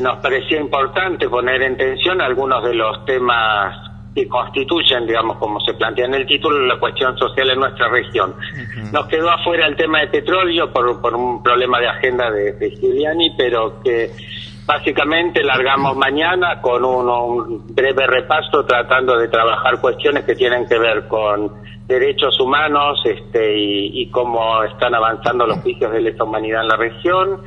Nos parecía importante poner en tensión algunos de los temas que constituyen, digamos, como se plantea en el título, la cuestión social en nuestra región. Nos quedó afuera el tema de petróleo por, por un problema de agenda de, de Giuliani, pero que básicamente largamos mañana con un, un breve repaso tratando de trabajar cuestiones que tienen que ver con derechos humanos este, y, y cómo están avanzando los juicios de lesa humanidad en la región.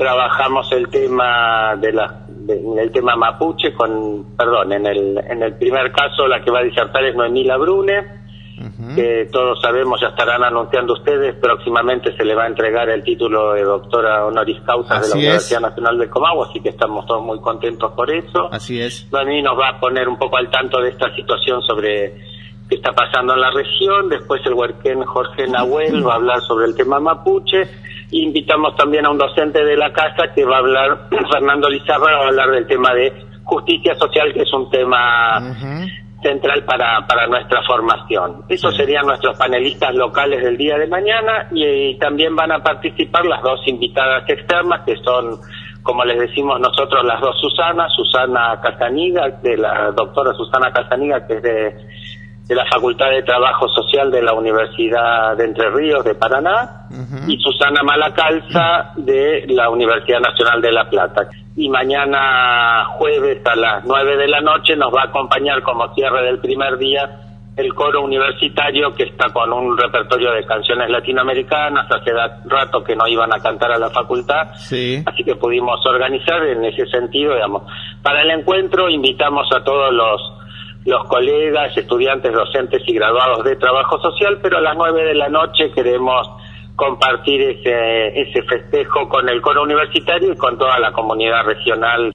Trabajamos el tema de la el tema mapuche con, perdón, en el, en el primer caso la que va a disertar es Noemila Brune, que todos sabemos, ya estarán anunciando ustedes, próximamente se le va a entregar el título de doctora honoris causa de la Universidad Nacional del Comahue, así que estamos todos muy contentos por eso. Así es. Noemí nos va a poner un poco al tanto de esta situación sobre qué está pasando en la región, después el huerquén Jorge Nahuel va a hablar sobre el tema mapuche, invitamos también a un docente de la casa que va a hablar, Fernando Lizarra, va a hablar del tema de justicia social, que es un tema central para, para nuestra formación. Esos serían nuestros panelistas locales del día de mañana y, también van a participar las dos invitadas externas, que son, como les decimos nosotros, las dos Susana, Susana Casaniga, de la doctora Susana Casaniga, que es de de la Facultad de Trabajo Social de la Universidad de Entre Ríos de Paraná y Susana Malacalza de la Universidad Nacional de La Plata. Y mañana jueves a las nueve de la noche nos va a acompañar como cierre del primer día el coro universitario que está con un repertorio de canciones latinoamericanas, hace rato que no iban a cantar a la facultad, así que pudimos organizar en ese sentido, digamos. Para el encuentro invitamos a todos los los colegas, estudiantes, docentes y graduados de trabajo social, pero a las nueve de la noche queremos compartir ese, ese festejo con el coro universitario y con toda la comunidad regional